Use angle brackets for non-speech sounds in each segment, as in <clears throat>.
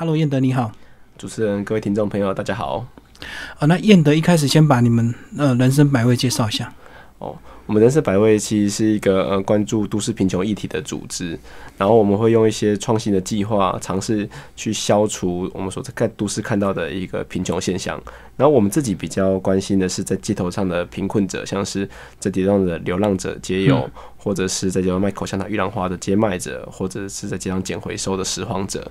Hello，燕德你好。主持人、各位听众朋友，大家好。啊，那燕德一开始先把你们呃人生百味介绍一下。哦，我们人生百味其实是一个呃关注都市贫穷议题的组织，然后我们会用一些创新的计划，尝试去消除我们所在都市看到的一个贫穷现象。然后我们自己比较关心的是在街头上的贫困者，像是在街上的流浪者、街友，或者是在街上卖口香糖、玉兰花的街卖者，或者是在街上捡回收的拾荒者。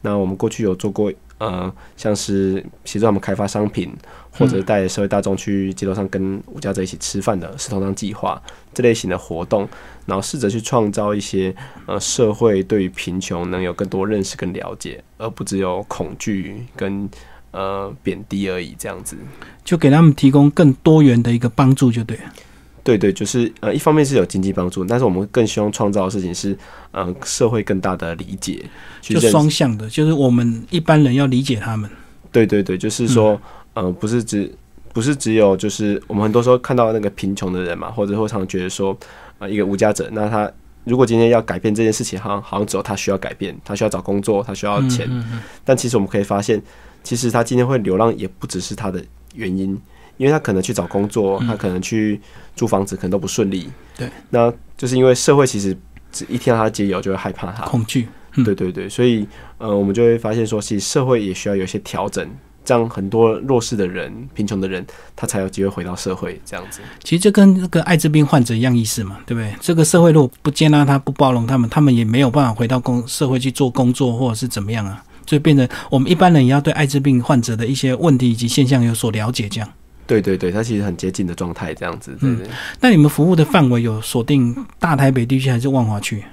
那我们过去有做过，呃，像是协助他们开发商品，或者带社会大众去街头上跟无家者一起吃饭的“食同当计划”这类型的活动，然后试着去创造一些呃社会对于贫穷能有更多认识跟了解，而不只有恐惧跟呃贬低而已，这样子，就给他们提供更多元的一个帮助，就对。对对，就是呃，一方面是有经济帮助，但是我们更希望创造的事情是，呃，社会更大的理解，就双向的，就是我们一般人要理解他们。对对对，就是说，呃，不是只不是只有就是我们很多时候看到那个贫穷的人嘛，或者会常常觉得说，啊，一个无家者，那他如果今天要改变这件事情，好像好像只有他需要改变，他需要找工作，他需要钱，但其实我们可以发现，其实他今天会流浪也不只是他的原因。因为他可能去找工作，他可能去租房子，可能都不顺利。对，那就是因为社会其实只一听到他结友就会害怕他，恐惧。对对对，所以呃，我们就会发现说，其实社会也需要有一些调整，这样很多弱势的人、贫穷的人，他才有机会回到社会。这样子，其实就跟那个艾滋病患者一样意思嘛，对不对？这个社会如果不接纳他、不包容他们，他们也没有办法回到工社会去做工作，或者是怎么样啊？所以变成我们一般人也要对艾滋病患者的一些问题以及现象有所了解，这样。对对对，它其实很接近的状态，这样子。对对。那你们服务的范围有锁定大台北地区还是万华区？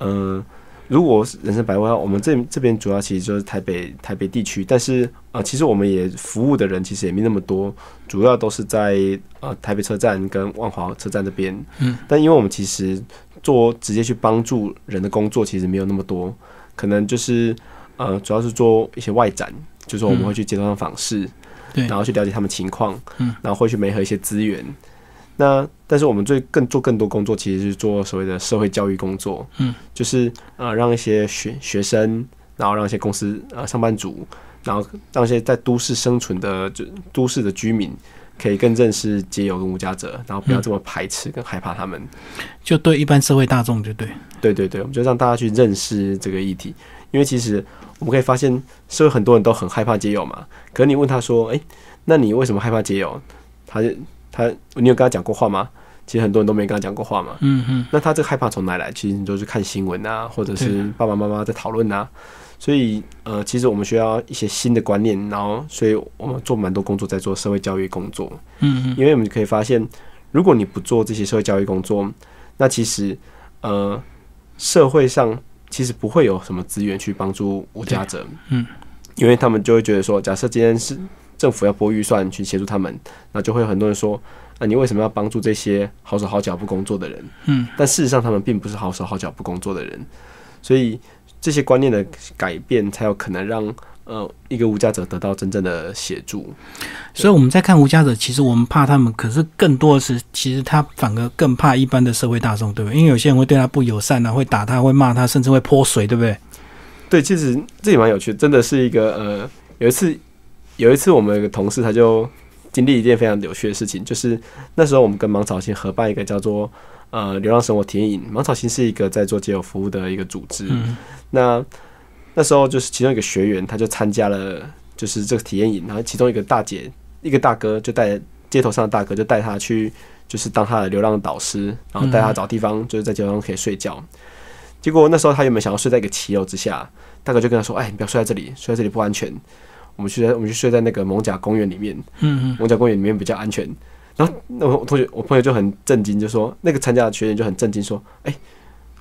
嗯，如果人生百万，我们这这边主要其实就是台北台北地区，但是呃，其实我们也服务的人其实也没那么多，主要都是在呃台北车站跟万华车站这边。嗯。但因为我们其实做直接去帮助人的工作，其实没有那么多，可能就是呃，主要是做一些外展，就是我们会去街头上访视。然后去了解他们情况，嗯，然后会去媒合一些资源。那但是我们最更做更多工作，其实是做所谓的社会教育工作，嗯，就是呃让一些学学生，然后让一些公司呃上班族，然后让一些在都市生存的就都市的居民，可以更认识街友跟无家者，然后不要这么排斥跟害怕他们。就对一般社会大众就对，对对对，我们就让大家去认识这个议题，因为其实。我们可以发现，社会很多人都很害怕结友嘛。可是你问他说：“哎，那你为什么害怕结友？”他他，你有跟他讲过话吗？其实很多人都没跟他讲过话嘛。嗯嗯。那他这个害怕从哪来？其实你都是看新闻啊，或者是爸爸妈妈在讨论啊。所以呃，其实我们需要一些新的观念，然后，所以我们做蛮多工作，在做社会教育工作。嗯嗯。因为我们可以发现，如果你不做这些社会教育工作，那其实呃，社会上。其实不会有什么资源去帮助无家者，嗯，因为他们就会觉得说，假设今天是政府要拨预算去协助他们，那就会有很多人说，啊，你为什么要帮助这些好手好脚不工作的人？嗯，但事实上他们并不是好手好脚不工作的人，所以这些观念的改变才有可能让。呃，一个无家者得到真正的协助，所以我们在看无家者，其实我们怕他们，可是更多的是，其实他反而更怕一般的社会大众，对不对？因为有些人会对他不友善啊，会打他，会骂他，甚至会泼水，对不对？对，其实这也蛮有趣，真的是一个呃，有一次，有一次我们有个同事他就经历一件非常有趣的事情，就是那时候我们跟芒草星合办一个叫做呃流浪生活体验营，芒草星是一个在做街友服务的一个组织，嗯那。那时候就是其中一个学员，他就参加了就是这个体验营，然后其中一个大姐、一个大哥就带街头上的大哥就带他去，就是当他的流浪导师，然后带他找地方，就是在街头上可以睡觉。结果那时候他原本想要睡在一个骑楼之下，大哥就跟他说：“哎，你不要睡在这里，睡在这里不安全。我们去我们去睡在那个蒙甲公园里面，蒙甲公园里面比较安全。”然后那我同学我朋友就很震惊，就说那个参加的学员就很震惊说：“哎。”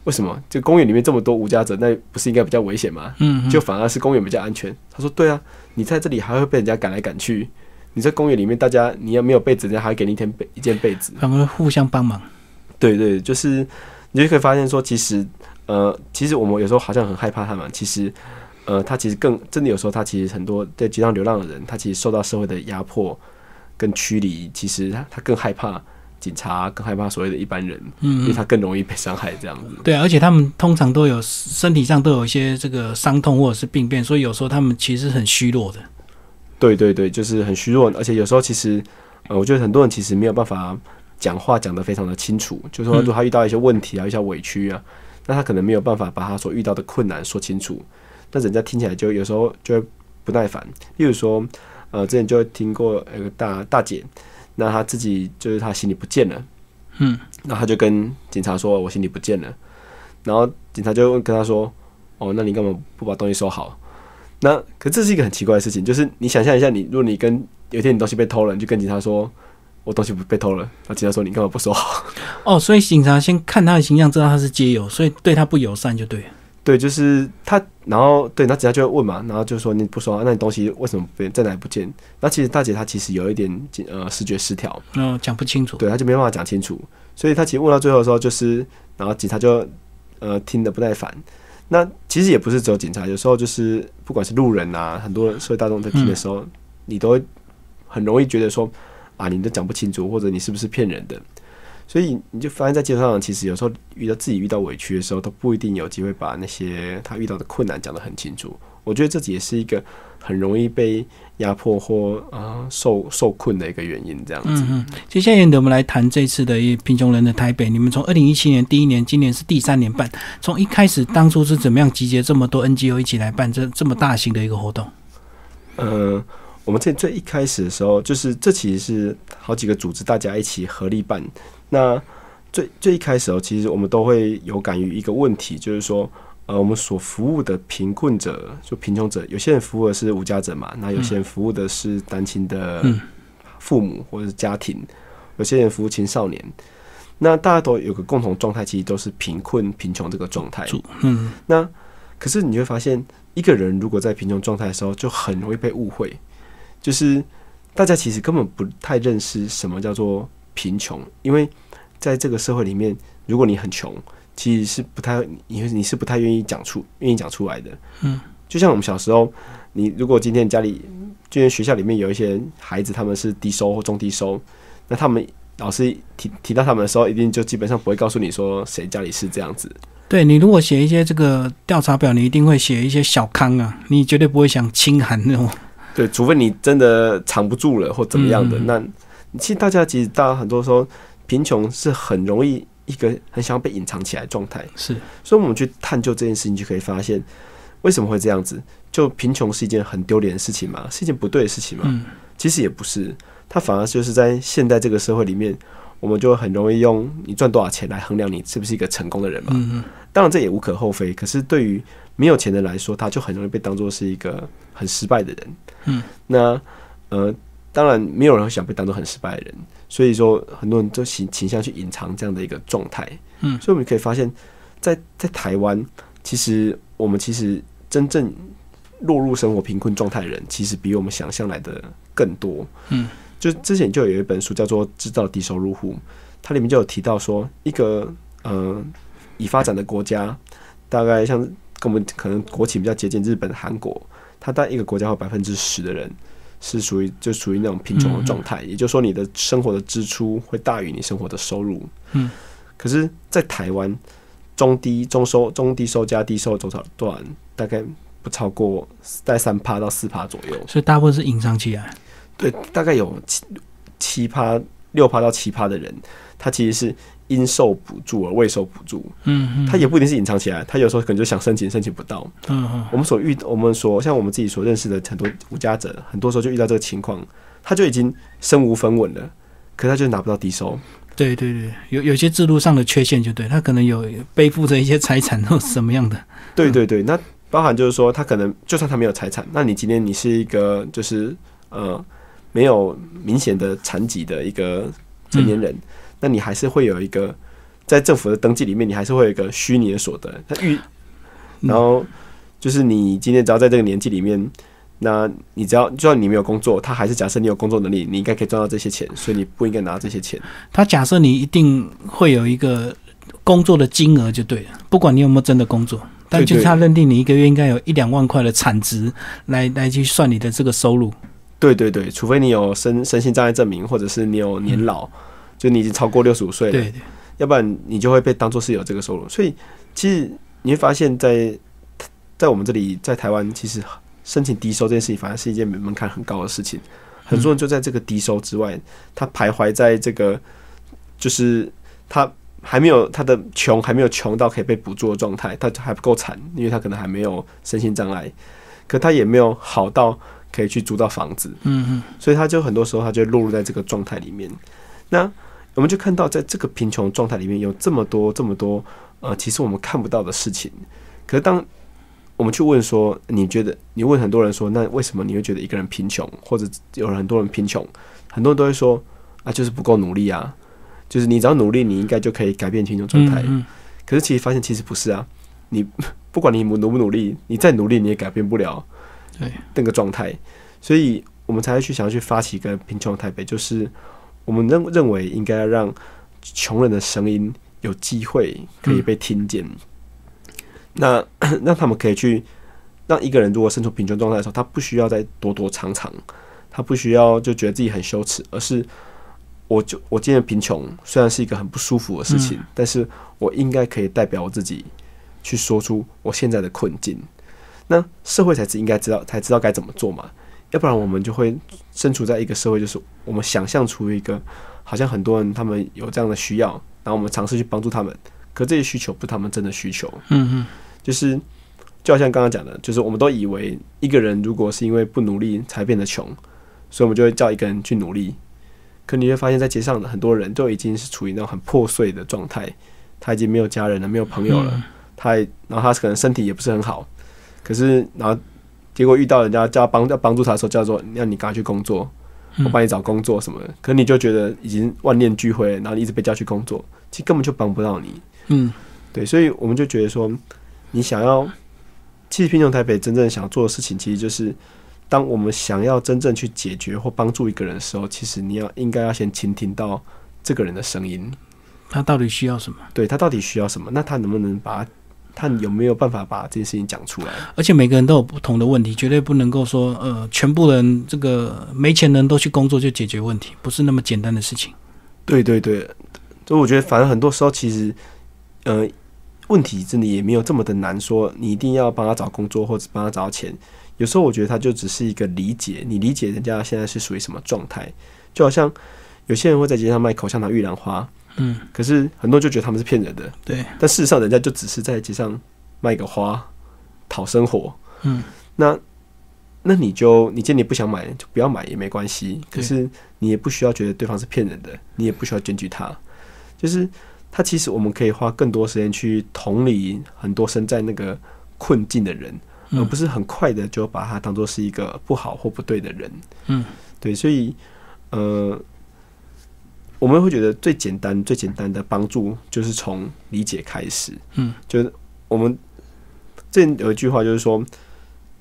为什么？就公园里面这么多无家者，那不是应该比较危险吗？嗯，就反而是公园比较安全。他说：“对啊，你在这里还会被人家赶来赶去。你在公园里面，大家你要没有被子，人家还会给你一天被一件被子，反而互相帮忙。对对，就是你就可以发现说，其实呃，其实我们有时候好像很害怕他们，其实呃，他其实更真的有时候他其实很多在街上流浪的人，他其实受到社会的压迫跟驱离，其实他他更害怕。警察，更害怕所谓的一般人，嗯因为嗯，他更容易被伤害这样子。对啊，而且他们通常都有身体上都有一些这个伤痛或者是病变，所以有时候他们其实很虚弱的。对对对，就是很虚弱，而且有时候其实，呃，我觉得很多人其实没有办法讲话讲得非常的清楚，就是说，嗯如果他遇到一些问题啊，一些委屈啊，那他可能没有办法把他所遇到的困难说清楚，那人家听起来就有时候就会不耐烦。例如说，呃，之前就听过有个大大姐，那他自己就是他行李不见了，嗯，那他就跟警察说：“我行李不见了。”然后警察就跟他说：“哦，那你干嘛不把东西收好？”那可这是一个很奇怪的事情，就是你想象一下你，如果你跟有一天你东西被偷了，你就跟警察说：“我东西不被偷了。”那警察说：“你干嘛不收好 <laughs> 哦，所以警察先看他的形象，知道他是街友，所以对他不友善就对了。？”对，就是他，然后对，那警察就会问嘛，然后就说：“你不说啊，那你东西为什么被在哪里不见？”那其实大姐她其实有一点呃视觉失调，哦，讲不清楚。对，她就没办法讲清楚，所以她其实问到最后的时候，就是然后警察就呃听得不耐烦。那其实也不是只有警察，有时候就是不管是路人啊，很多社会大众在听的时候，你都很容易觉得说啊，你都讲不清楚，或者你是不是骗人的。所以你就发现，在街上，其实有时候遇到自己遇到委屈的时候，都不一定有机会把那些他遇到的困难讲得很清楚。我觉得这也是一个很容易被压迫或啊、呃受受困的一个原因，这样子。嗯嗯，接下来我们来谈这次的《贫穷人的台北》。你们从二零一七年第一年，今年是第三年办，从一开始当初是怎么样集结这么多 NGO 一起来办这这么大型的一个活动？呃，我们最最一开始的时候，就是这其实是好几个组织大家一起合力办。那最最一开始哦，其实我们都会有感于一个问题，就是说，呃，我们所服务的贫困者，就贫穷者，有些人服务的是无家者嘛，那有些人服务的是单亲的嗯父母或者是家庭，有些人服务青少年。那大家都有个共同状态，其实都是贫困、贫穷这个状态。嗯那可是你会发现，一个人如果在贫穷状态的时候，就很容易被误会，就是大家其实根本不太认识什么叫做贫穷，因为在这个社会里面，如果你很穷，其实是不太你你是不太愿意讲出愿意讲出来的。嗯，就像我们小时候，你如果今天家里，今天学校里面有一些孩子，他们是低收或中低收，那他们老师提提到他们的时候，一定就基本上不会告诉你说谁家里是这样子。对你如果写一些这个调查表，你一定会写一些小康啊，你绝对不会想清寒那种。对，除非你真的藏不住了或怎么样的，嗯那其实大家其实大家很多时候贫穷是很容易一个很想要被隐藏起来的状态，是，所以我们去探究这件事情，就可以发现为什么会这样子。就贫穷是一件很丢脸的事情吗？是一件不对的事情吗？嗯其实也不是，它反而就是在现代这个社会里面，我们就很容易用你赚多少钱来衡量你是不是一个成功的人嘛。嗯嗯当然这也无可厚非，可是对于没有钱的人来说，他就很容易被当做是一个很失败的人。嗯，那呃，当然没有人会想被当做很失败的人，所以说很多人都倾倾向去隐藏这样的一个状态。嗯所以我们可以发现，在在台湾，其实我们其实真正落入生活贫困状态的人，其实比我们想象来的更多。嗯，就之前就有一本书叫做《制造低收入户》，它里面就有提到说，一个呃已发展的国家，大概像跟我们可能国情比较接近日本、韩国，它大概一个国家有百分之十的人是属于就属于那种贫穷的状态，也就是说你的生活的支出会大于你生活的收入。嗯，可是，在台湾中低中收中低收加低收多少多少人，大概不超过在三趴到四趴左右。所以大部分是隐藏起来。对，大概有七七趴六趴到七趴的人，他其实是因受补助而未受补助，嗯嗯，他也不一定是隐藏起来，他有时候可能就想申请，申请不到。嗯嗯我们所遇，我们所像我们自己所认识的很多无家者，很多时候就遇到这个情况，他就已经身无分文了，可他就拿不到低收。对对对，有有些制度上的缺陷就对，他可能有背负着一些财产或什么样的。对对对，那包含就是说，他可能就算他没有财产，那你今天你是一个就是呃没有明显的残疾的一个成年人，那你还是会有一个在政府的登记里面，你还是会有一个虚拟的所得。他预，然后就是你今天只要在这个年纪里面。那你只要就算你没有工作，他还是假设你有工作能力，你应该可以赚到这些钱，所以你不应该拿这些钱。他假设你一定会有一个工作的金额就对了，不管你有没有真的工作，但就是他认定你一个月应该有一两万块的产值来来去算你的这个收入。对对对，除非你有身身心障碍证明，或者是你有年老，就你已经超过六十五岁了，对对，要不然你就会被当做是有这个收入。所以其实你会发现在在我们这里，在台湾，其实申请低收这件事情，反而是一件门槛很高的事情。很多人就在这个低收之外，他徘徊在这个，就是他还没有他的穷还没有穷到可以被补助的状态，他还不够惨，因为他可能还没有身心障碍，可他也没有好到可以去租到房子，嗯嗯，所以他就很多时候他就落入在这个状态里面。那我们就看到，在这个贫穷状态里面有这么多这么多呃，其实我们看不到的事情。可是当我们去问说，你觉得你问很多人说，那为什么你会觉得一个人贫穷，或者有很多人贫穷，很多人都会说啊，就是不够努力啊，就是你只要努力，你应该就可以改变贫穷状态。嗯可是其实发现其实不是啊，你不管你努不努力，你再努力你也改变不了对。那个状态，所以我们才会去想要去发起一个贫穷台北，就是我们认认为应该要让穷人的声音有机会可以被听见，那 <clears throat> 让他们可以去让一个人如果身处贫穷状态的时候，他不需要再躲躲藏藏，他不需要就觉得自己很羞耻，而是我就我今天贫穷虽然是一个很不舒服的事情，但是我应该可以代表我自己去说出我现在的困境。那社会才是应该知道，才知道该怎么做嘛，要不然我们就会身处在一个社会，就是我们想象出一个好像很多人他们有这样的需要，然后我们尝试去帮助他们，可这些需求不是他们真的需求，嗯嗯，就是就好像刚刚讲的，就是我们都以为一个人如果是因为不努力才变得穷，所以我们就会叫一个人去努力。可你会发现在街上的很多人都已经是处于那种很破碎的状态，他已经没有家人了，没有朋友了，他也然后他可能身体也不是很好，可是然后结果遇到人家叫帮要帮助他的时候，叫做让你赶快去工作，我帮你找工作什么的，可你就觉得已经万念俱灰，然后你一直被叫去工作，其实根本就帮不到你。嗯，对，所以我们就觉得说，你想要，其实贫穷台北真正想做的事情，其实就是，当我们想要真正去解决或帮助一个人的时候，其实你要应该要先倾听到这个人的声音，他到底需要什么？对他到底需要什么，那他能不能把他有没有办法把这件事情讲出来？而且每个人都有不同的问题，绝对不能够说呃，全部人这个没钱人都去工作就解决问题，不是那么简单的事情。对对对，就我觉得，反正很多时候其实，呃，问题真的也没有这么的难说，你一定要帮他找工作或者帮他找到钱。有时候我觉得他就只是一个理解，你理解人家现在是属于什么状态，就好像有些人会在街上卖口香糖、玉兰花，嗯，可是很多人就觉得他们是骗人的，对，但事实上人家就只是在街上卖个花讨生活。嗯，那那你就你今天你不想买就不要买也没关系，可是你也不需要觉得对方是骗人的，你也不需要检举他，就是他其实我们可以花更多时间去同理很多身在那个困境的人，嗯。而不是很快的就把他当做是一个不好或不对的人。嗯，对，所以呃，我们会觉得最简单、最简单的帮助就是从理解开始。嗯，就是我们这有一句话就是说，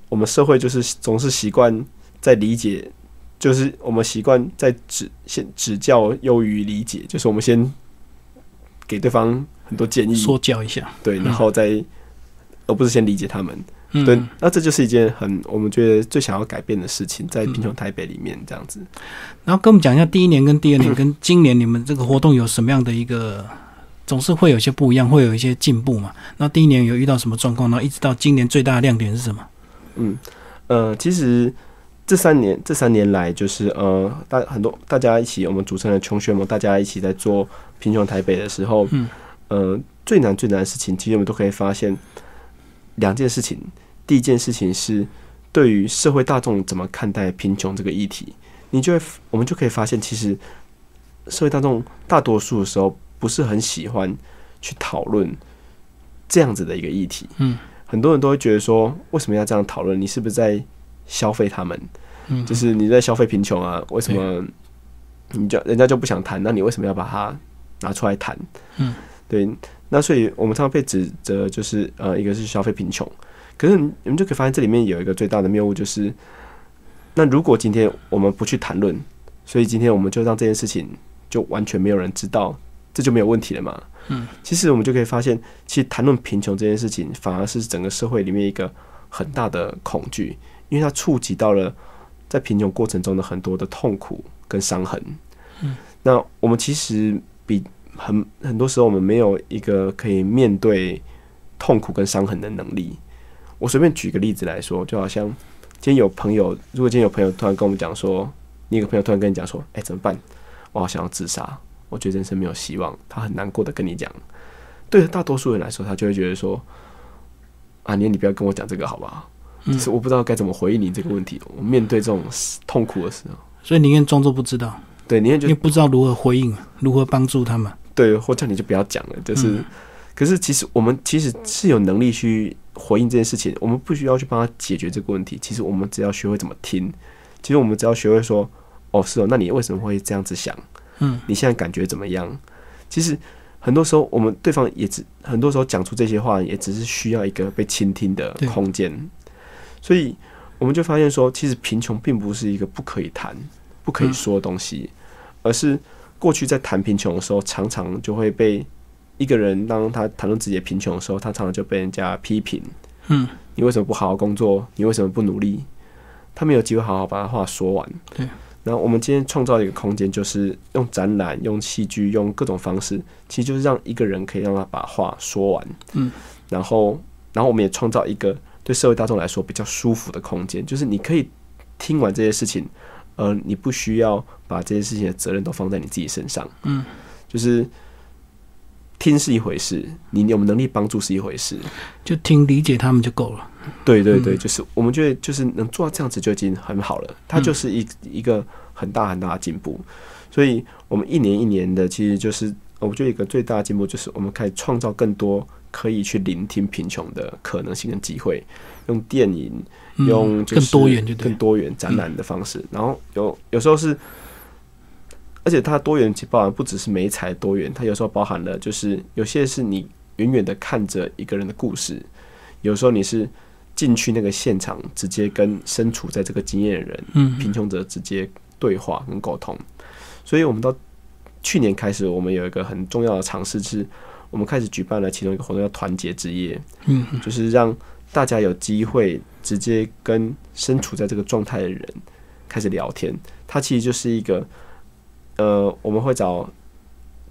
我们社会就是总是习惯在理解，就是我们习惯在指先指教优于理解，就是我们先给对方很多建议，说教一下。对，然后再、而不是先理解他们。嗯，对，那这就是一件很我们觉得最想要改变的事情，在贫穷台北里面这样子。然后跟我们讲一下第一年跟第二年 <laughs> 跟今年你们这个活动有什么样的一个，总是会有一些不一样，会有一些进步嘛。那第一年有遇到什么状况，然后一直到今年最大的亮点是什么？嗯，呃，其实这三年这三年来，就是呃，大很多大家一起，我们组成了穷学盟，大家一起在做贫穷台北的时候，嗯，呃，最难最难的事情，其实我们都可以发现两件事情。第一件事情是对于社会大众怎么看待贫穷这个议题，你就会我们就可以发现，其实社会大众大多数的时候不是很喜欢去讨论这样子的一个议题。嗯，很多人都会觉得说，为什么要这样讨论？你是不是在消费他们？嗯，就是你在消费贫穷啊？为什么你就人家就不想谈？那你为什么要把它拿出来谈？嗯，对。那所以我们常常被指责，就是呃，一个是消费贫穷，可是你你们就可以发现这里面有一个最大的谬误，就是那如果今天我们不去谈论，所以今天我们就让这件事情就完全没有人知道，这就没有问题了嘛？嗯，其实我们就可以发现，其实谈论贫穷这件事情，反而是整个社会里面一个很大的恐惧，因为它触及到了在贫穷过程中的很多的痛苦跟伤痕。嗯，那我们其实比很很多时候我们没有一个可以面对痛苦跟伤痕的能力。我随便举个例子来说，就好像今天有朋友，如果今天有朋友突然跟我们讲说，你有个朋友突然跟你讲说，哎、怎么办？我好想要自杀，我觉得人生没有希望，他很难过的跟你讲。对大多数人来说，他就会觉得说，啊，你你不要跟我讲这个好不好？是我不知道该怎么回应你这个问题。我面对这种痛苦的时候，所以宁愿装作不知道，对，宁愿就不知道如何回应，如何帮助他们。对，或叫你就不要讲了。就是，嗯可是其实我们其实是有能力去回应这件事情，我们不需要去帮他解决这个问题。其实我们只要学会怎么听，其实我们只要学会说，哦，是哦，那你为什么会这样子想？嗯，你现在感觉怎么样？其实很多时候，我们对方也只很多时候讲出这些话，也只是需要一个被倾听的空间。所以我们就发现说，其实贫穷并不是一个不可以谈、不可以说的东西，而是过去在谈贫穷的时候，常常就会被一个人当他谈论自己的贫穷的时候，他常常就被人家批评。嗯，你为什么不好好工作？你为什么不努力？他没有机会好好把他话说完。对。然后我们今天创造一个空间，就是用展览、用戏剧、用各种方式，其实就是让一个人可以让他把话说完。嗯。然后，然后我们也创造一个对社会大众来说比较舒服的空间，就是你可以听完这些事情，呃，你不需要把这些事情的责任都放在你自己身上。嗯。就是听是一回事，你有没有能力帮助是一回事。就听理解他们就够了。对对对，嗯就是我们觉得就是能做到这样子就已经很好了，它就是一一个很大很大的进步。所以我们一年一年的，其实就是我觉得一个最大的进步就是我们可以创造更多可以去聆听贫穷的可能性跟机会，用电影，嗯用更多元就更多元展览的方式，然后有有时候是。而且它多元其实包含不只是美彩多元，它有时候包含了就是有些是你远远的看着一个人的故事，有时候你是进去那个现场，直接跟身处在这个经验的人，嗯贫穷者直接对话跟沟通。所以，我们到去年开始，我们有一个很重要的尝试，是我们开始举办了其中一个活动，叫团结之夜，嗯就是让大家有机会直接跟身处在这个状态的人开始聊天。它其实就是一个，呃，我们会找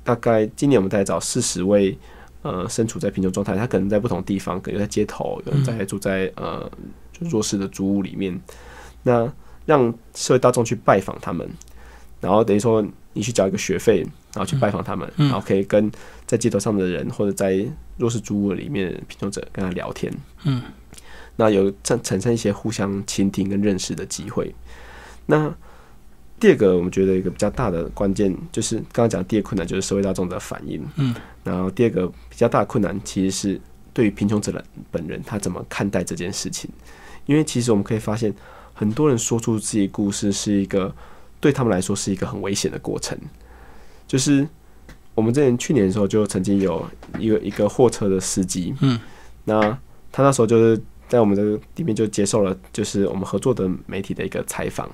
大概今年我们大概找四十位。呃，身处在贫穷状态，他可能在不同地方，可能在街头，有人在住在呃就弱势的租屋里面。那让社会大众去拜访他们，然后等于说你去缴一个学费，然后去拜访他们，嗯然后可以跟在街头上的人或者在弱势租屋里面的贫穷者跟他聊天。嗯，那有产产生一些互相倾听跟认识的机会。那第二个，我们觉得一个比较大的关键，就是刚刚讲的第二个困难，就是社会大众的反应。嗯，然后第二个比较大的困难，其实是对于贫穷者的本人，他怎么看待这件事情。因为其实我们可以发现，很多人说出自己故事，是一个对他们来说是一个很危险的过程。就是我们之前去年的时候，就曾经有一个一个货车的司机，嗯，那他那时候就是在我们的里面就接受了，就是我们合作的媒体的一个采访，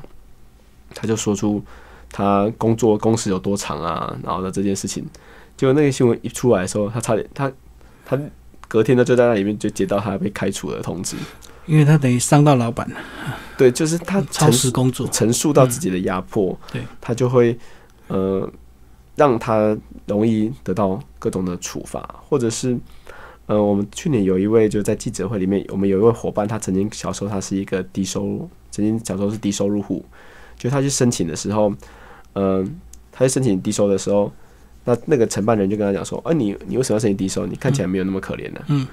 他就说出他工作工时有多长啊，然后的这件事情。结果那个新闻一出来的时候，他差点他他隔天呢就在那里面就接到他被开除的通知。因为他等于伤到老板了，对，就是他超陈时工作。陈述到自己的压迫，对他就会呃让他容易得到各种的处罚，或者是呃，我们去年有一位就在记者会里面，我们有一位伙伴，他曾经小时候他是一个低收入，曾经小时候是低收入户，就他去申请的时候，嗯、他去申请低收的时候，那那个承办人就跟他讲说，啊，你你为什么要申请低收？你看起来没有那么可怜呢、嗯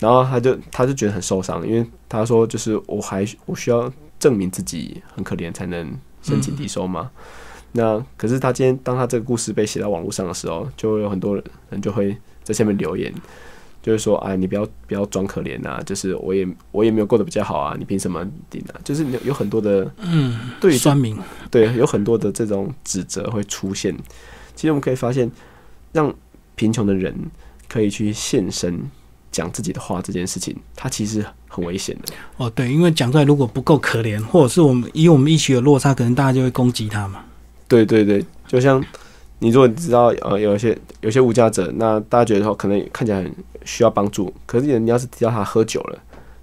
然后他就他就觉得很受伤，因为他说就是我还我需要证明自己很可怜才能申请低收嘛。那可是他今天当他这个故事被写到网络上的时候，就有很多人就会在下面留言，就是说哎你不要不要装可怜啊，就是我也我也没有过得比较好啊，你凭什么顶啊？就是有有很多的嗯，对于酸民，对，有很多的这种指责会出现。其实我们可以发现，让贫穷的人可以去现身讲自己的话这件事情，它其实很危险的。哦，对，因为讲出来如果不够可怜，或者是我们以我们一起的落差，可能大家就会攻击他嘛。对对对，就像你如果知道呃有一些有些无家者，那大家觉得说可能看起来很需要帮助，可是你要是提到他喝酒了，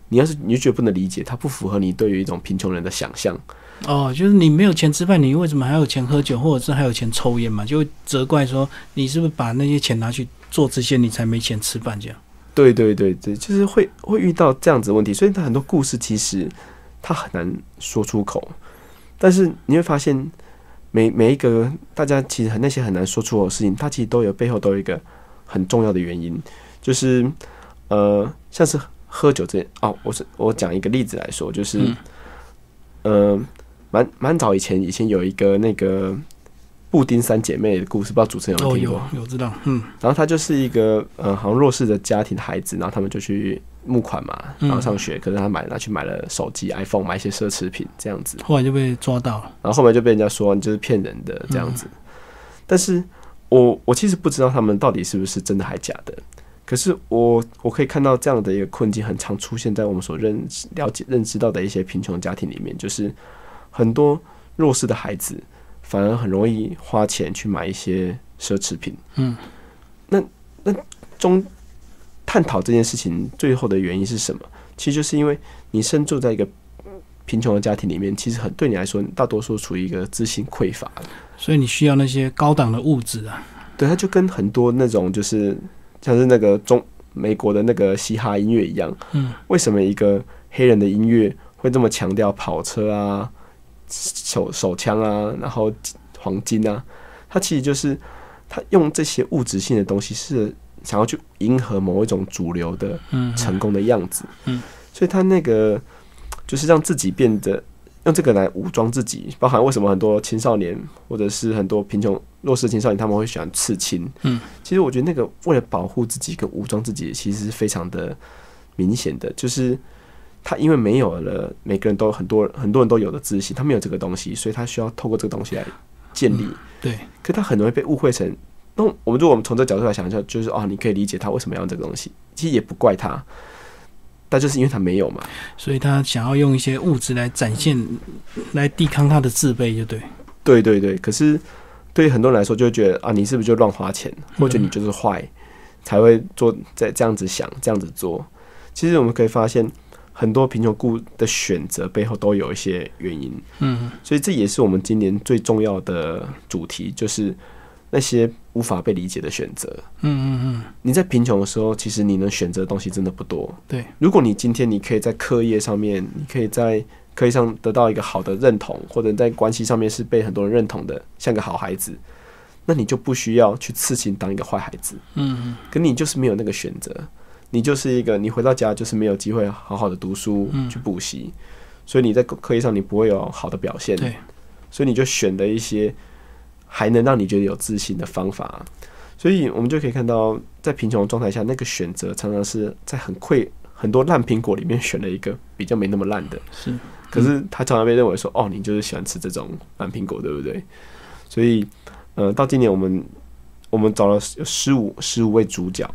你要是你就觉得不能理解，他不符合你对于一种贫穷人的想象，哦，就是你没有钱吃饭，你为什么还有钱喝酒，或者是还有钱抽烟嘛？就会责怪说你是不是把那些钱拿去做这些，你才没钱吃饭这样。对对对对，就是会会遇到这样子的问题，所以他很多故事其实他很难说出口，但是你会发现每每一个大家其实很那些很难说出口的事情，它其实都有背后都有一个很重要的原因，就是呃，像是喝酒这哦，我是我讲一个例子来说，就是呃，蛮蛮早以前以前有一个那个布丁三姐妹的故事，不知道主持人有听过？有知道，嗯。然后她就是一个呃，好像弱势的家庭的孩子，然后他们就去募款嘛，然后上学，可是他买拿去买了手机、iPhone，买一些奢侈品这样子，后来就被抓到了。然后后面就被人家说你就是骗人的这样子。但是我我其实不知道他们到底是不是真的还假的，可是我我可以看到这样的一个困境很常出现在我们所认识了解认知到的一些贫穷家庭里面，就是很多弱势的孩子反而很容易花钱去买一些奢侈品。嗯，那那中探讨这件事情最后的原因是什么？其实就是因为你身处在一个贫穷的家庭里面，其实很对你来说，大多数处于一个自信匮乏的。所以你需要那些高档的物质啊。对，它就跟很多那种就是像是那个中美国的那个嘻哈音乐一样。嗯，为什么一个黑人的音乐会这么强调跑车啊、手手枪啊，然后黄金啊？它其实就是他用这些物质性的东西，是想要去迎合某一种主流的嗯，成功的样子。嗯，所以他那个就是让自己变得用这个来武装自己，包含为什么很多青少年或者是很多贫穷弱势青少年他们会喜欢刺青。嗯，其实我觉得那个为了保护自己跟武装自己，其实是非常的明显的，就是。他因为没有了每个人都很多很多人都有的自信，他没有这个东西，所以他需要透过这个东西来建立。对，可他很容易被误会成，那我们如果我们从这个角度来想一下，就是啊，你可以理解他为什么要这个东西，其实也不怪他，但就是因为他没有嘛。所以他想要用一些物质来展现，来抵抗他的自卑，就对。对对对，可是对于很多人来说，就会觉得啊，你是不是就乱花钱，或者你就是坏，才会做在这样子想，这样子做。其实我们可以发现，很多贫穷故的选择背后都有一些原因。嗯所以这也是我们今年最重要的主题，就是那些无法被理解的选择。嗯嗯嗯，你在贫穷的时候，其实你能选择的东西真的不多。对，如果你今天你可以在课业上面，你可以在课业上得到一个好的认同，或者在关系上面是被很多人认同的，像个好孩子，那你就不需要去刺青当一个坏孩子。嗯嗯可你就是没有那个选择，你就是一个你回到家就是没有机会好好的读书、嗯去补习，所以你在课业上你不会有好的表现。对，所以你就选了一些还能让你觉得有自信的方法。所以我们就可以看到，在贫穷的状态下，那个选择常常是在很溃很多烂苹果里面选了一个比较没那么烂的。是，可是他常常被认为说，哦，你就是喜欢吃这种烂苹果，对不对？所以，呃，到今年我们我们找了十五十五位主角，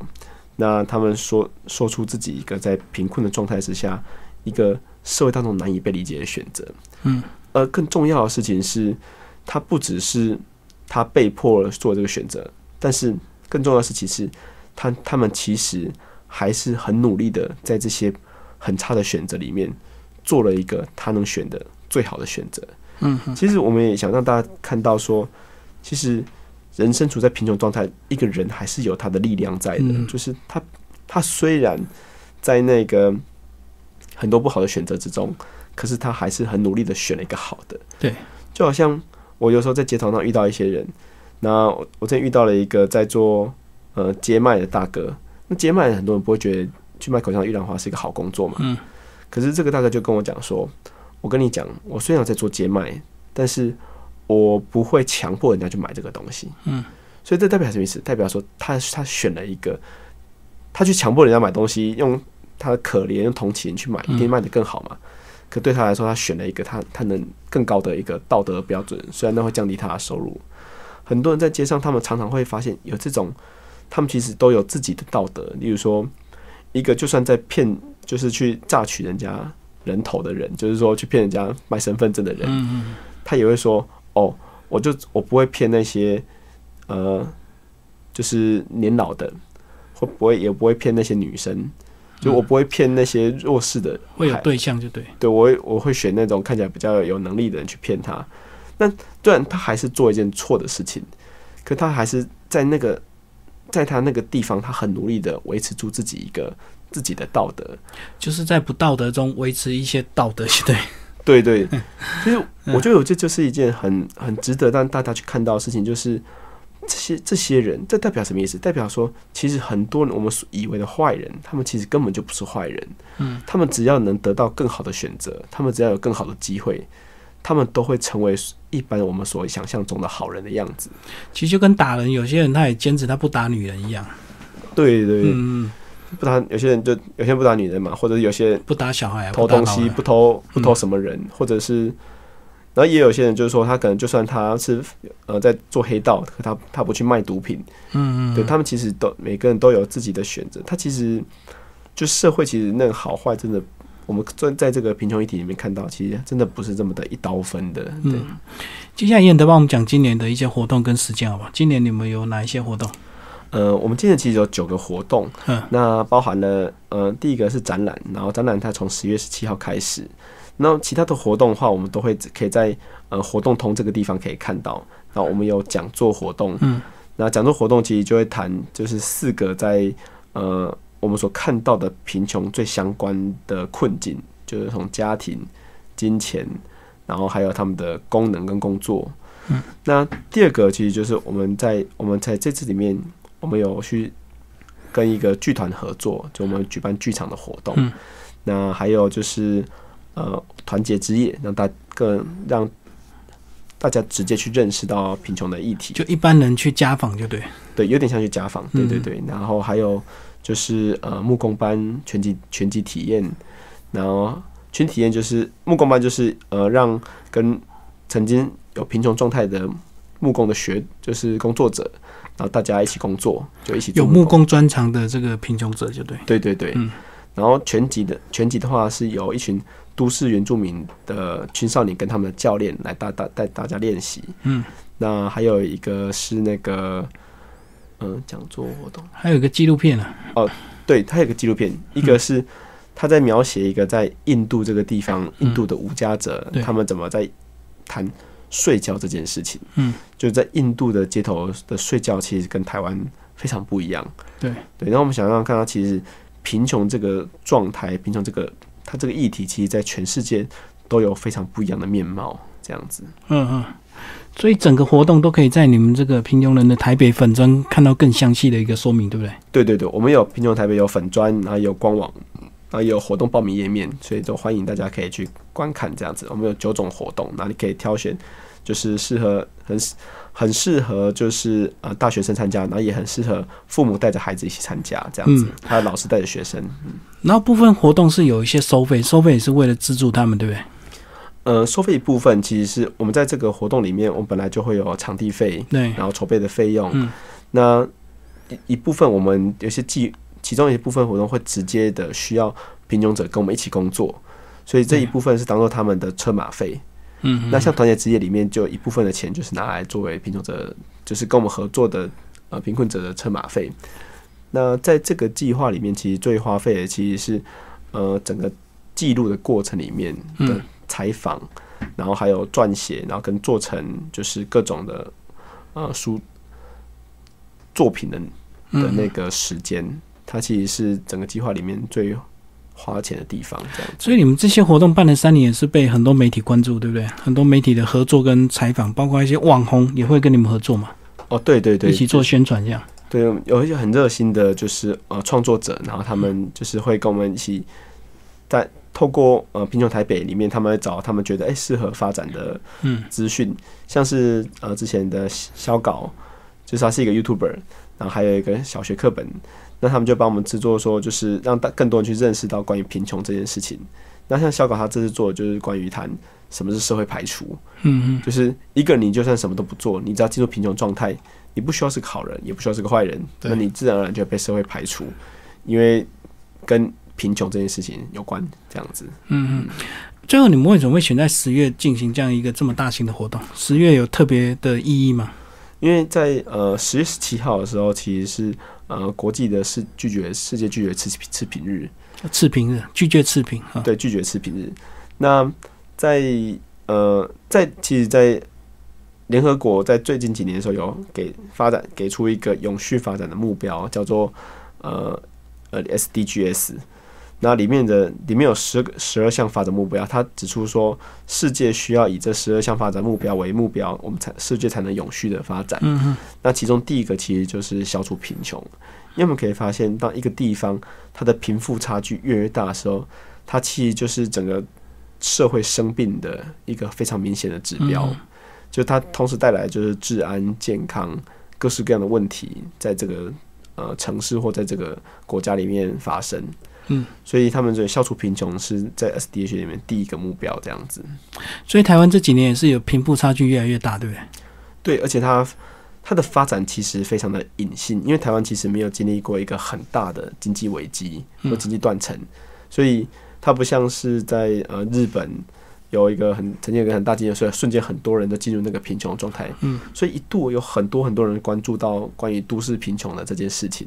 那他们说说出自己一个在贫困的状态之下，一个社会当中难以被理解的选择。嗯，而更重要的事情是，他不只是他被迫做这个选择，但是更重要的是，其实他他们其实还是很努力的，在这些很差的选择里面，做了一个他能选的最好的选择。嗯嗯其实我们也想让大家看到说，其实人身处在贫穷状态，一个人还是有他的力量在的。嗯就是他他虽然在那个很多不好的选择之中，可是他还是很努力的选了一个好的。对，就好像我有时候在街头上遇到一些人，那我我之前遇到了一个在做呃街卖的大哥，那街卖很多人不会觉得去卖口香、玉兰花是一个好工作嘛，嗯，可是这个大哥就跟我讲说，我跟你讲，我虽然在做街卖，但是我不会强迫人家去买这个东西，嗯，所以这代表什么意思？代表说他他选了一个，他去强迫人家买东西，用他的可怜用同情去买，一定卖的更好嘛。可对他来说，他选了一个他他能更高的一个道德标准，虽然那会降低他的收入。很多人在街上，他们常常会发现有这种，他们其实都有自己的道德。例如说，一个就算在骗，就是去榨取人家人头的人，就是说去骗人家卖身份证的人，他也会说：“哦，我就我不会骗那些呃，就是年老的，会不会也不会骗那些女生。就我不会骗那些弱势的会有对象就对，对我会我会选那种看起来比较有能力的人去骗他。那虽然他还是做一件错的事情，可他还是在那个在他那个地方，他很努力的维持住自己一个自己的道德。就是在不道德中维持一些道德，<laughs> 对，对对，<laughs> 所以我觉得这就是一件很很值得让大家去看到的事情，就是这些这些人，这代表什么意思？代表说，其实很多人我们所以为的坏人，他们其实根本就不是坏人。嗯，他们只要能得到更好的选择，他们只要有更好的机会，他们都会成为一般我们所想象中的好人的样子。其实就跟打人，有些人他也坚持他不打女人一样，对对，嗯，不打有些人就有些人不打女人嘛，或者有些人不打小孩啊，偷东西不偷不偷什么人，或者是，然后也有些人就是说，他可能就算他是呃在做黑道，可他他不去卖毒品，嗯嗯，对他们其实都每个人都有自己的选择。他其实就社会其实那个好坏真的，我们在在这个贫穷议题里面看到，其实真的不是这么的一刀分的。对，嗯接下来燕德帮我们讲今年的一些活动跟时间好不好？今年你们有哪一些活动？呃，我们今年其实有九个活动，嗯那包含了呃第一个是展览，然后展览它从十月十七号开始，那其他的活动的话，我们都会可以在呃活动通这个地方可以看到。那我们有讲座活动，嗯，那讲座活动其实就会谈就是四个在呃我们所看到的贫穷最相关的困境，就是从家庭、金钱，然后还有他们的功能跟工作。嗯，那第二个其实就是我们在我们在这次里面，我们有去跟一个剧团合作，就我们举办剧场的活动。嗯，那还有就是呃团结之夜，让大更让大家直接去认识到贫穷的议题。就一般人去家访就对，对，有点像去家访，对对嗯。对。然后还有就是呃木工班拳击拳击体验，然后全体验就是木工班就是呃让跟曾经有贫穷状态的木工的学就是工作者，然后大家一起工作，就一起做有木工专长的这个贫穷者就对，对对对，嗯然后全集的全集的话是由一群都市原住民的青少年跟他们的教练来带带带大家练习。嗯，那还有一个是那个嗯讲座活动，还有一个纪录片啊，哦对，它有个纪录片，一个是他在描写一个在印度这个地方，印度的无家者、对。他们怎么在谈睡觉这件事情。嗯，就在印度的街头的睡觉，其实跟台湾非常不一样。对。对，然后我们想让看到，其实贫穷这个状态，贫穷这个它这个议题，其实在全世界都有非常不一样的面貌。这样子，嗯嗯，所以整个活动都可以在你们这个贫穷人的台北粉砖看到更详细的一个说明，对不对？对对对，我们有贫穷台北有粉砖，然后有官网，然后有活动报名页面，所以就欢迎大家可以去观看这样子。我们有九种活动，那你可以挑选，就是适合很很适合就是呃大学生参加，然后也很适合父母带着孩子一起参加这样子，嗯还有老师带着学生。然后部分活动是有一些收费，收费也是为了资助他们，对不对？呃，收费一部分其实是我们在这个活动里面，我们本来就会有场地费，对，然后筹备的费用。嗯那一一部分我们有些计，其中一部分活动会直接的需要贫穷者跟我们一起工作，所以这一部分是当做他们的车马费。嗯，那像团结之夜里面，就有一部分的钱就是拿来作为贫穷者，就是跟我们合作的呃贫困者的车马费。那在这个计划里面，其实最花费的其实是呃整个记录的过程里面的嗯采访，然后还有撰写，然后跟做成就是各种的呃书作品的的嗯。那个时间，它其实是整个计划里面最花钱的地方。这样，所以你们这些活动办了三年，也是被很多媒体关注，对不对？很多媒体的合作跟采访，包括一些网红也会跟你们合作嘛，哦，对对对，一起做宣传这样。对，有一些很热心的，就是呃创作者，然后他们就是会跟我们一起在透过呃贫穷台北里面，他们会找他们觉得哎适合发展的嗯资讯，像是呃之前的小稿，就是他是一个 YouTuber，然后还有一个小学课本，那他们就帮我们制作说，就是让大更多人去认识到关于贫穷这件事情。那像小稿他这次做的就是关于谈什么是社会排除，嗯嗯，就是一个人你就算什么都不做，你只要进入贫穷状态，你不需要是个好人，也不需要是个坏人，那你自然而然就被社会排除，因为跟贫穷这件事情有关，这样子。嗯嗯。最后，你们为什么会选在十月进行这样一个这么大型的活动？十月有特别的意义吗？因为在呃十月十七号的时候，其实是呃国际的世拒绝世界拒绝吃吃品日，次品日拒绝次品啊，对，拒绝次品日。那在呃，在其实，在联合国在最近几年的时候，有给发展给出一个永续发展的目标，叫做呃呃 SDGs。那里面的里面有十个十二项发展目标，他指出说，世界需要以这十二项发展目标为目标，我们才世界才能永续的发展。那其中第一个其实就是消除贫穷，因为我们可以发现，当一个地方它的贫富差距越来越大的时候，它其实就是整个社会生病的一个非常明显的指标。嗯就它同时带来就是治安、健康各式各样的问题，在这个呃城市或在这个国家里面发生。嗯，所以他们觉得消除贫穷是在 SDH 里面第一个目标，这样子。所以台湾这几年也是有贫富差距越来越大，对不对？对，而且它它的发展其实非常的隐性，因为台湾其实没有经历过一个很大的经济危机或经济断层，所以它不像是在呃日本有一个很曾经有一个很大经济，所以瞬间很多人都进入那个贫穷的状态。嗯，所以一度有很多很多人关注到关于都市贫穷的这件事情。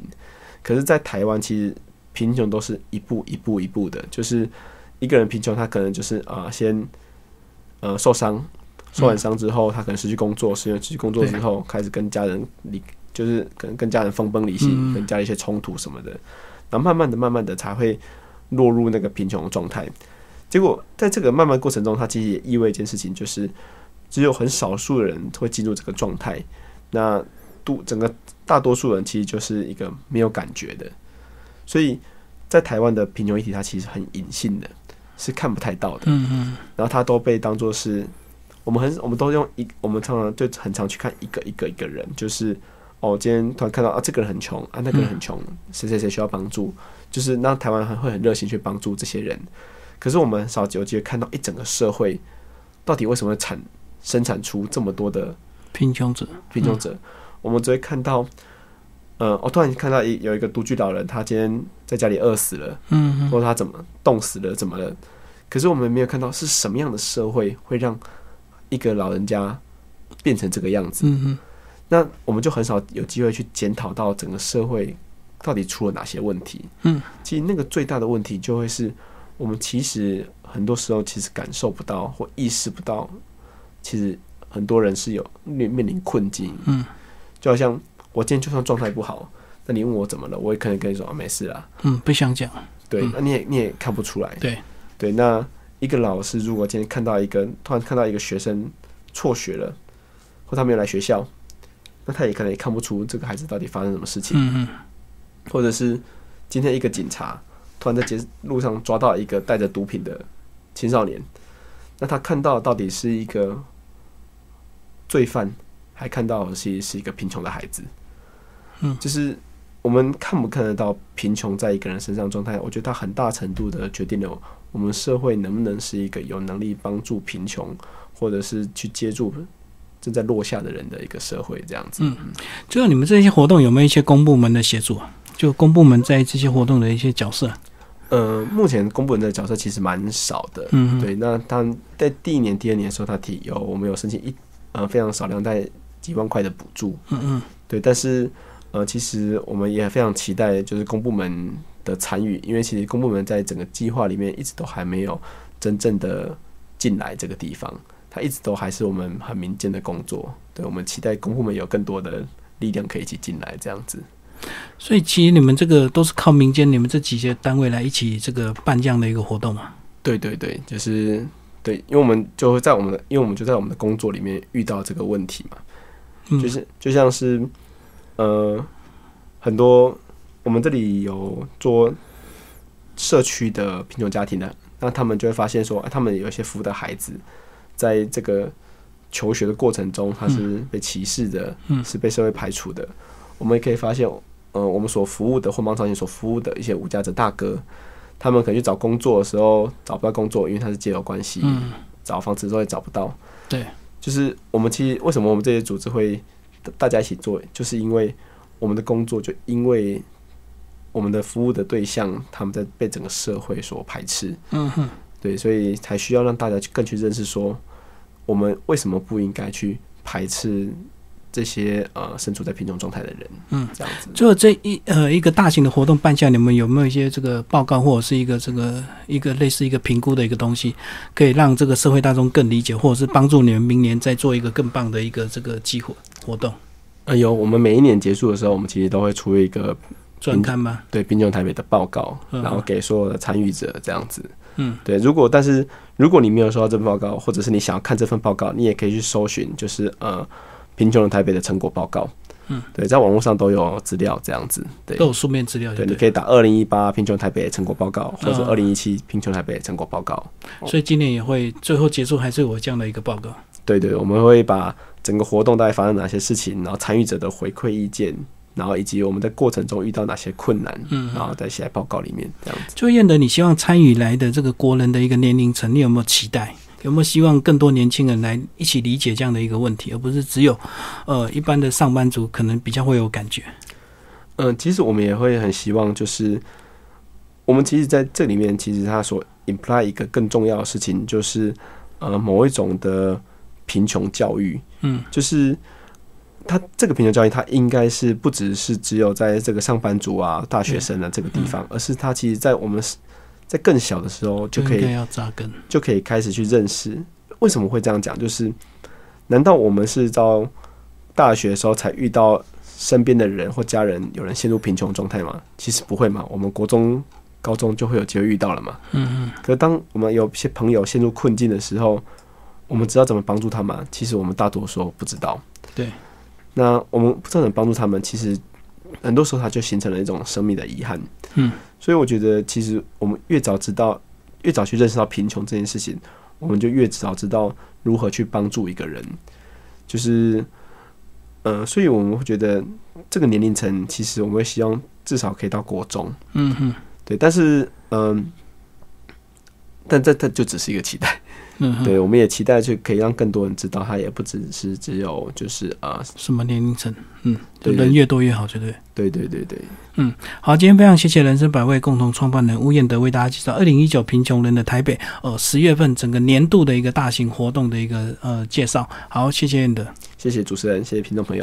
可是，在台湾其实贫穷都是一步一步一步的，就是一个人贫穷，他可能就是啊、呃先呃受伤，受完伤之后，他可能失去工作，失去工作之后，开始跟家人离，就是可能跟家人分崩离析，嗯。跟家里一些冲突什么的，然后慢慢的、慢慢的才会落入那个贫穷的状态。结果在这个慢慢过程中，它其实也意味一件事情，就是只有很少数的人会进入这个状态，那都整个大多数人其实就是一个没有感觉的，所以在台湾的贫穷议题，它其实很隐性的，是看不太到的。嗯嗯。然后它都被当做是我们很我们都用一我们常常就很常去看一个一个一个人，就是哦，今天突然看到啊这个人很穷啊那个人很穷，谁谁谁需要帮助，就是那台湾很会很热心去帮助这些人。可是我们很少有机会看到一整个社会到底为什么产生产出这么多的贫穷者，贫穷者，我们只会看到，呃，我突然看到一有一个独居老人，他今天在家里饿死了，嗯嗯或者他怎么冻死了，怎么了？可是我们没有看到是什么样的社会会让一个老人家变成这个样子。嗯嗯那我们就很少有机会去检讨到整个社会到底出了哪些问题。嗯，其实那个最大的问题就会是我们其实很多时候其实感受不到或意识不到，其实很多人是有面面临困境。嗯，就好像我今天就算状态不好，那你问我怎么了，我也可能跟你说、啊、没事啦。嗯，不想讲，对，嗯。那你也你也看不出来。对。对，那一个老师如果今天看到一个突然看到一个学生辍学了，或他没有来学校，那他也可能也看不出这个孩子到底发生什么事情，嗯嗯。或者是今天一个警察突然在街路上抓到一个带着毒品的青少年，那他看到到底是一个罪犯，还看到的是是一个贫穷的孩子，嗯就是我们看不看得到贫穷在一个人身上状态，我觉得它很大程度的决定了我们社会能不能是一个有能力帮助贫穷，或者是去接住正在落下的人的一个社会，这样子。嗯最后你们这些活动有没有一些公部门的协助啊？就公部门在这些活动的一些角色，呃，目前公部门的角色其实蛮少的，嗯嗯对。那他在第一年、第二年的时候，他提有我们有申请一呃非常少量在几万块的补助，嗯嗯对。但是呃，其实我们也非常期待就是公部门的参与，因为其实公部门在整个计划里面一直都还没有真正的进来这个地方，它一直都还是我们很民间的工作。对，我们期待公部门有更多的力量可以一起进来，这样子。所以其实你们这个都是靠民间你们这几些单位来一起这个办这样的一个活动嘛？对对对，就是对，因为我们就会在我们的，因为我们就在我们的工作里面遇到这个问题嘛，嗯就是就像是呃，很多我们这里有做社区的贫穷家庭的，那他们就会发现说，哎他们有一些服务的孩子，在这个求学的过程中，他是被歧视的，嗯是被社会排除的。我们也可以发现，呃，我们所服务的或盲场前所服务的一些无家者大哥，他们可能去找工作的时候找不到工作，因为他是借由关系，嗯，找房子都会找不到。对，就是我们其实为什么我们这些组织会大大家一起做，就是因为我们的工作就因为我们的服务的对象他们在被整个社会所排斥，嗯哼，对，所以才需要让大家去更去认识说，我们为什么不应该去排斥这些呃身处在贫穷状态的人，嗯，这样子。最后这一呃一个大型的活动办下，你们有没有一些这个报告或者是一个这个一个类似一个评估的一个东西，可以让这个社会大众更理解，或者是帮助你们明年再做一个更棒的一个这个机会活动呃，有我们每一年结束的时候，我们其实都会出一个专刊吗？对贫穷台北的报告，嗯然后给所有的参与者这样子。嗯，对，如果但是如果你没有收到这份报告，或者是你想要看这份报告，你也可以去搜寻，就是呃贫穷的台北的成果报告。嗯，对，在网络上都有资料这样子。对都，有书面资料就对，你可以打二零一八贫穷台北成果报告，或者嗯二零一七贫穷台北成果报告。所以今年也会最后结束还是有这样的一个报告。对对，我们会把整个活动大概发生哪些事情，然后参与者的回馈意见，然后以及我们在过程中遇到哪些困难，嗯然后再写在报告里面这样子。就燕德，你希望参与来的这个国人的一个年龄层，你有没有期待？有没有希望更多年轻人来一起理解这样的一个问题，而不是只有呃一般的上班族可能比较会有感觉？嗯，其实我们也会很希望，就是我们其实在这里面，其实它所 imply 一个更重要的事情，就是呃某一种的贫穷教育，嗯，就是它这个贫穷教育，它应该是不只是只有在这个上班族啊、大学生的这个地方，而是它其实在我们在更小的时候就可以应该要扎根。就可以开始去认识。为什么会这样讲？就是难道我们是到大学的时候才遇到身边的人或家人有人陷入贫穷状态吗？其实不会嘛，我们国中、高中就会有机会遇到了嘛。嗯嗯，可是当我们有些朋友陷入困境的时候，我们知道怎么帮助他们吗？其实我们大多数不知道。对。那我们不知道怎么帮助他们，其实很多时候他就形成了一种生命的遗憾。嗯。所以我觉得，其实我们越早知道，越早去认识到贫穷这件事情，我们就越早知道如何去帮助一个人。就是，呃，所以我们会觉得这个年龄层，其实我们会希望至少可以到国中。嗯哼，对，但是嗯、但这这就只是一个期待。嗯，对，我们也期待就可以让更多人知道，它也不只是只有就是呃，什么年龄层？嗯，人越多越好，对不对？对对对嗯，好，今天非常谢谢人生百味共同创办人吴彦德为大家介绍二零一九贫穷人的台北，呃，十月份整个年度的一个大型活动的一个呃介绍。好，谢谢彦德。谢谢主持人，谢谢听众朋友。